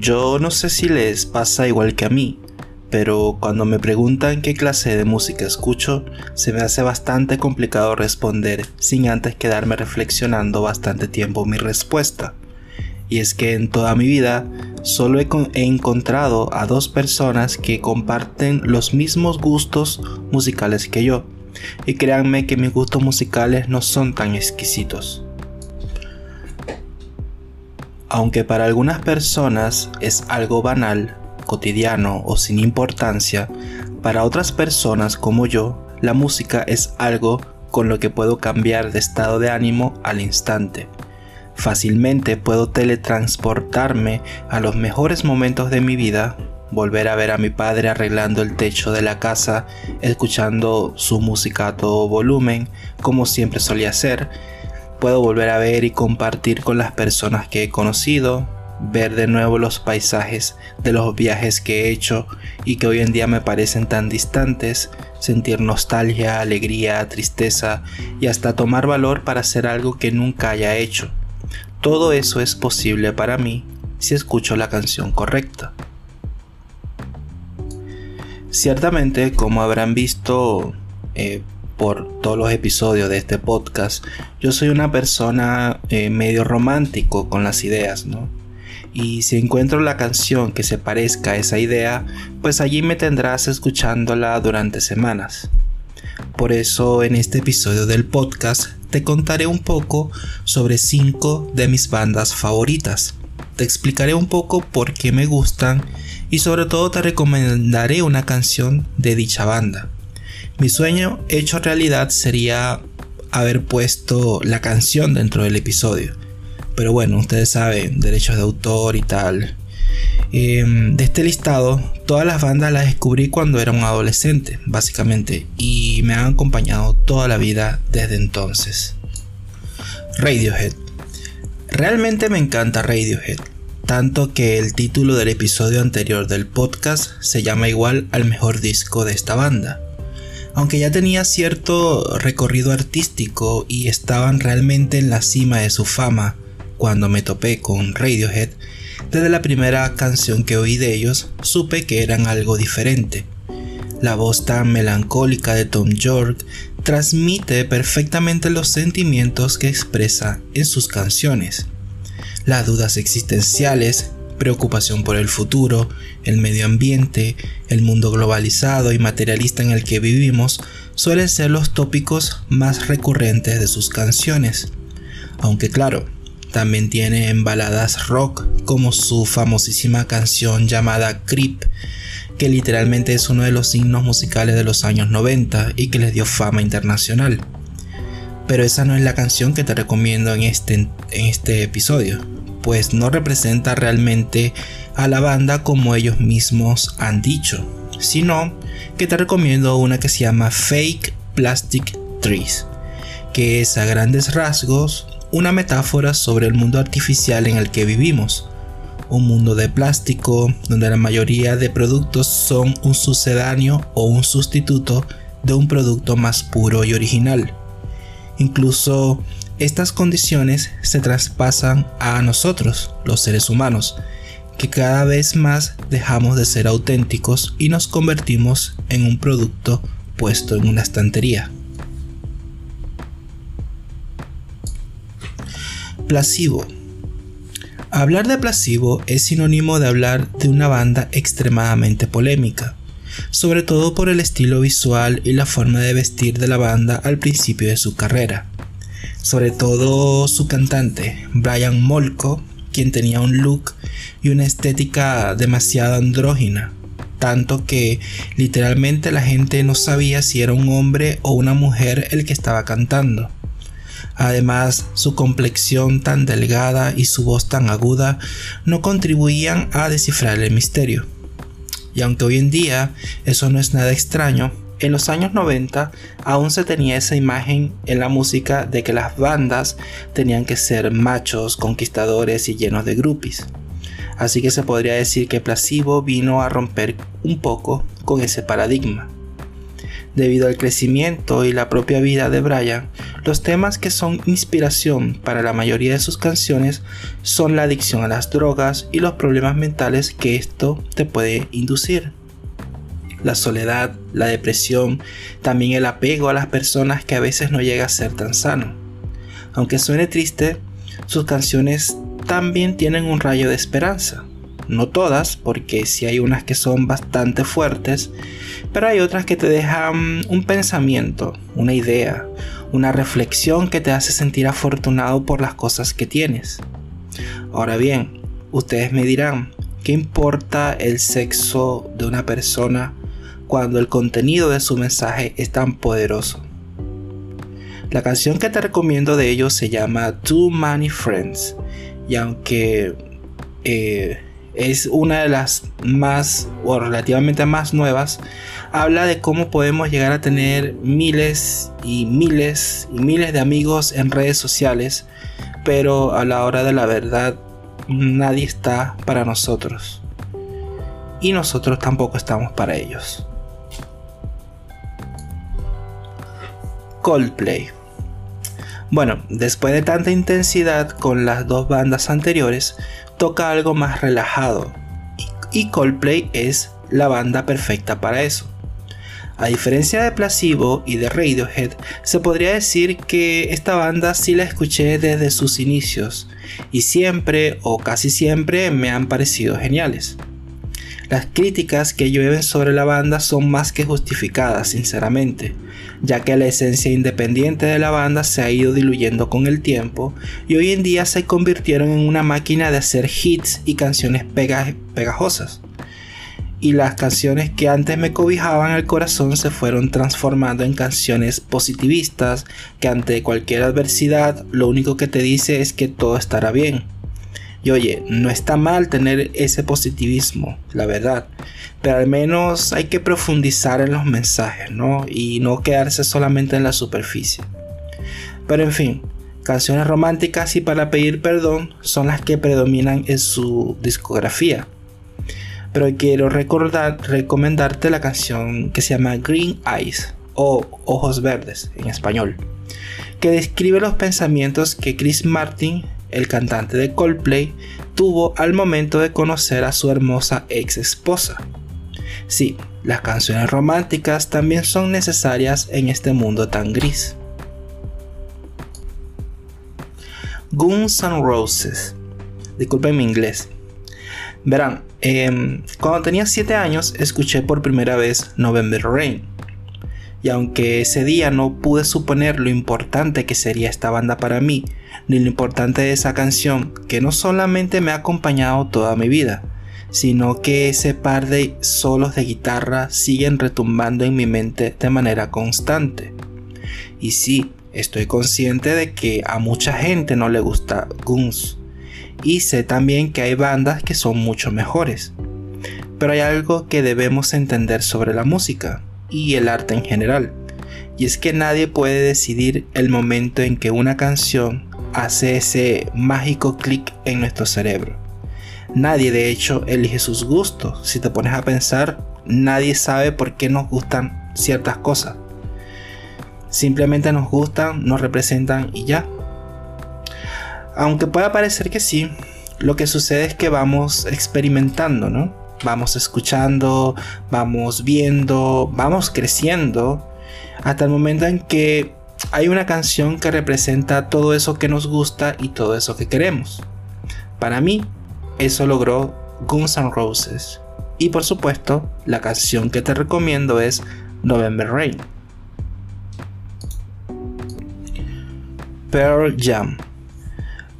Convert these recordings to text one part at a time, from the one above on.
Yo no sé si les pasa igual que a mí, pero cuando me preguntan qué clase de música escucho, se me hace bastante complicado responder sin antes quedarme reflexionando bastante tiempo mi respuesta. Y es que en toda mi vida solo he, encontrado a dos personas que comparten los mismos gustos musicales que yo. Y créanme que mis gustos musicales no son tan exquisitos. Aunque para algunas personas es algo banal, cotidiano o sin importancia, para otras personas como yo, la música es algo con lo que puedo cambiar de estado de ánimo al instante. Fácilmente puedo teletransportarme a los mejores momentos de mi vida, volver a ver a mi padre arreglando el techo de la casa, escuchando su música a todo volumen, como siempre solía hacer, Puedo volver a ver y compartir con las personas que he conocido, ver de nuevo los paisajes de los viajes que he hecho y que hoy en día me parecen tan distantes, sentir nostalgia, alegría, tristeza y hasta tomar valor para hacer algo que nunca haya hecho. Todo eso es posible para mí si escucho la canción correcta. Ciertamente, como habrán visto, eh, por todos los episodios de este podcast, yo soy una persona eh, medio romántico con las ideas, ¿no? Y si encuentro la canción que se parezca a esa idea, pues allí me tendrás escuchándola durante semanas. Por eso en este episodio del podcast te contaré un poco sobre 5 de mis bandas favoritas. Te explicaré un poco por qué me gustan y sobre todo te recomendaré una canción de dicha banda. Mi sueño hecho realidad sería haber puesto la canción dentro del episodio. Pero bueno, ustedes saben, derechos de autor y tal. Em, de este listado, todas las bandas las descubrí cuando era un adolescente, básicamente, y me han acompañado toda la vida desde entonces. Radiohead. Realmente me encanta Radiohead, tanto que el título del episodio anterior del podcast se llama igual al mejor disco de esta banda aunque ya tenía cierto recorrido artístico y estaban realmente en la cima de su fama cuando me topé con Radiohead, desde la primera canción que oí de ellos supe que eran algo diferente. La voz tan melancólica de Tom York transmite perfectamente los sentimientos que expresa en sus canciones. Las dudas existenciales preocupación por el futuro, el medio ambiente, el mundo globalizado y materialista en el que vivimos suelen ser los tópicos más recurrentes de sus canciones. Aunque claro, también tiene baladas rock como su famosísima canción llamada Creep, que literalmente es uno de los signos musicales de los años 90 y que les dio fama internacional. Pero esa no es la canción que te recomiendo en este, en este episodio pues no representa realmente a la banda como ellos mismos han dicho, sino que te recomiendo una que se llama Fake Plastic Trees, que es a grandes rasgos una metáfora sobre el mundo artificial en el que vivimos. Un mundo de plástico donde la mayoría de productos son un sucedáneo o un sustituto de un producto más puro y original. Incluso estas condiciones se traspasan a nosotros, los seres humanos, que cada vez más dejamos de ser auténticos y nos convertimos en un producto puesto en una estantería. Placebo. Hablar de Placebo es sinónimo de hablar de una banda extremadamente polémica, sobre todo por el estilo visual y la forma de vestir de la banda al principio de su carrera sobre todo su cantante, Brian Molko, quien tenía un look y una estética demasiado andrógina, tanto que literalmente la gente no sabía si era un hombre o una mujer el que estaba cantando. Además, su complexión tan delgada y su voz tan aguda no contribuían a descifrar el misterio. Y aunque hoy en día eso no es nada extraño, en los años 90 aún se tenía esa imagen en la música de que las bandas tenían que ser machos, conquistadores y llenos de groupies. Así que se podría decir que Placebo vino a romper un poco con ese paradigma. Debido al crecimiento y la propia vida de Brian, los temas que son inspiración para la mayoría de sus canciones son la adicción a las drogas y los problemas mentales que esto te puede inducir. La soledad, la depresión, también el apego a las personas que a veces no llega a ser tan sano. Aunque suene triste, sus canciones también tienen un rayo de esperanza. No todas, porque sí hay unas que son bastante fuertes, pero hay otras que te dejan un pensamiento, una idea, una reflexión que te hace sentir afortunado por las cosas que tienes. Ahora bien, ustedes me dirán, ¿qué importa el sexo de una persona cuando el contenido de su mensaje es tan poderoso? La canción que te recomiendo de ellos se llama Too Many Friends y aunque eh, es una de las más o relativamente más nuevas, habla de cómo podemos llegar a tener miles y miles y miles de amigos en redes sociales, pero a la hora de la verdad nadie está para nosotros. Y nosotros tampoco estamos para ellos. Coldplay. Bueno, después de tanta intensidad con las dos bandas anteriores, toca algo más relajado. Y Coldplay es la banda perfecta para eso. A diferencia de Placebo y de Radiohead, se podría decir que esta banda sí la escuché desde sus inicios y siempre o casi siempre me han parecido geniales. Las críticas que llueven sobre la banda son más que justificadas, sinceramente, ya que la esencia independiente de la banda se ha ido diluyendo con el tiempo y hoy en día se convirtieron en una máquina de hacer hits y canciones pegajosas. Y las canciones que antes me cobijaban el corazón se fueron transformando en canciones positivistas que ante cualquier adversidad lo único que te dice es que todo estará bien y oye, no está mal tener ese positivismo, la verdad. Pero al menos hay que profundizar en los mensajes, ¿no? Y no quedarse solamente en la superficie. Pero en fin, canciones románticas y para pedir perdón son las que predominan en su discografía. Pero quiero recordar, recomendarte la canción que se llama Green Eyes o Ojos Verdes en español, que describe los pensamientos que Chris Martin el cantante de Coldplay, tuvo al momento de conocer a su hermosa ex esposa. Sí, las canciones románticas también son necesarias en este mundo tan gris. Guns N' Roses. Disculpen mi inglés. Verán, em, cuando tenía 7 años escuché por primera vez November Rain. Y aunque ese día no pude suponer lo importante que sería esta banda para mí, ni lo importante de esa canción, que no solamente me ha acompañado toda mi vida, sino que ese par de solos de guitarra siguen retumbando en mi mente de manera constante. Y sí, estoy consciente de que a mucha gente no le gusta Guns. Y sé también que hay bandas que son mucho mejores. Pero hay algo que debemos entender sobre la música y el arte en general. Y es que nadie puede decidir el momento en que una canción hace ese mágico clic en nuestro cerebro. Nadie de hecho elige sus gustos. Si te pones a pensar, nadie sabe por qué nos gustan ciertas cosas. Simplemente nos gustan, nos representan y ya. Aunque pueda parecer que sí, lo que sucede es que vamos experimentando, ¿no? Vamos escuchando, vamos viendo, vamos creciendo, hasta el momento en que hay una canción que representa todo eso que nos gusta y todo eso que queremos. Para mí, eso logró Guns N' Roses. Y por supuesto, la canción que te recomiendo es November Rain. Pearl Jam.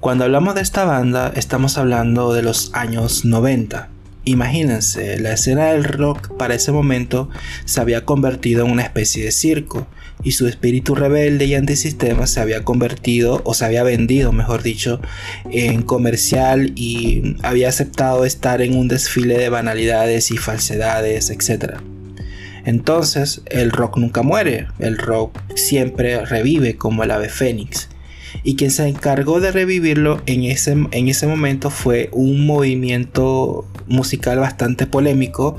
Cuando hablamos de esta banda, estamos hablando de los años 90 Imagínense, la escena del rock para ese momento se había convertido en una especie de circo y su espíritu rebelde y antisistema se había convertido o se había vendido, mejor dicho, en comercial y había aceptado estar en un desfile de banalidades y falsedades, etc. Entonces, el rock nunca muere, el rock siempre revive como el ave fénix y quien se encargó de revivirlo en ese, en ese momento fue un movimiento musical bastante polémico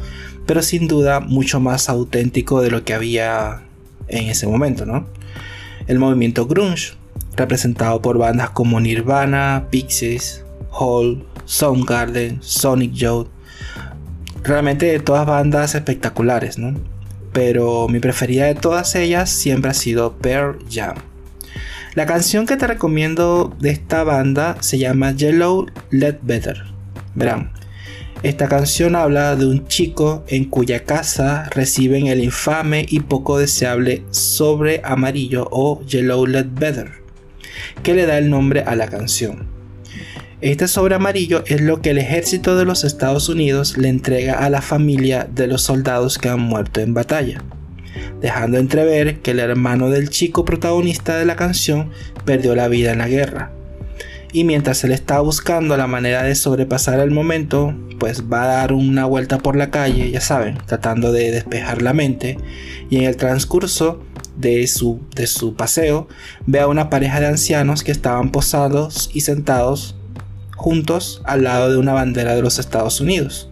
pero sin duda mucho más auténtico de lo que había en ese momento, ¿no? El movimiento grunge, representado por bandas como Nirvana, Pixies, Hall, Soundgarden, Sonic Youth, realmente todas bandas espectaculares, ¿no? Pero mi preferida de todas ellas siempre ha sido Pearl Jam. La canción que te recomiendo de esta banda se llama Yellow Let Better. Verán, esta canción habla de un chico en cuya casa reciben el infame y poco deseable sobre amarillo o Yellow Let Better, que le da el nombre a la canción. Este sobre amarillo es lo que el ejército de los Estados Unidos le entrega a la familia de los soldados que han muerto en batalla dejando entrever que el hermano del chico protagonista de la canción perdió la vida en la guerra. Y mientras él está buscando la manera de sobrepasar el momento, pues va a dar una vuelta por la calle, ya saben, tratando de despejar la mente. Y en el transcurso de su, de su paseo, ve a una pareja de ancianos que estaban posados y sentados juntos al lado de una bandera de los Estados Unidos.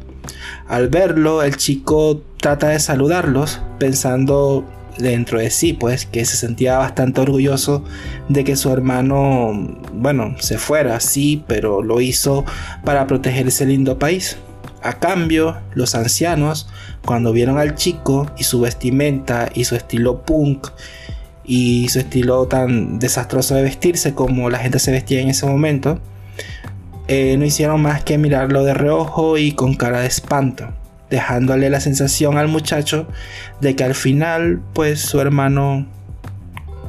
Al verlo, el chico trata de saludarlos pensando dentro de sí, pues que se sentía bastante orgulloso de que su hermano, bueno, se fuera, sí, pero lo hizo para proteger ese lindo país. A cambio, los ancianos, cuando vieron al chico y su vestimenta y su estilo punk y su estilo tan desastroso de vestirse como la gente se vestía en ese momento, eh, no hicieron más que mirarlo de reojo y con cara de espanto, dejándole la sensación al muchacho de que al final, pues su hermano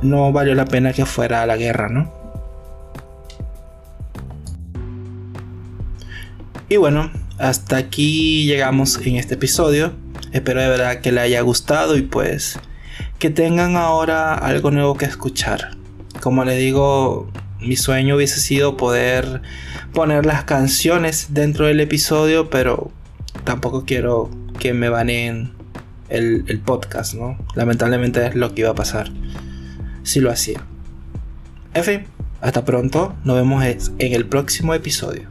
no valió la pena que fuera a la guerra, ¿no? Y bueno, hasta aquí llegamos en este episodio. Espero de verdad que le haya gustado y pues que tengan ahora algo nuevo que escuchar. Como le digo, mi sueño hubiese sido poder poner las canciones dentro del episodio, pero tampoco quiero que me baneen el, el podcast, ¿no? Lamentablemente es lo que iba a pasar si lo hacía. En fin, hasta pronto, nos vemos en el próximo episodio.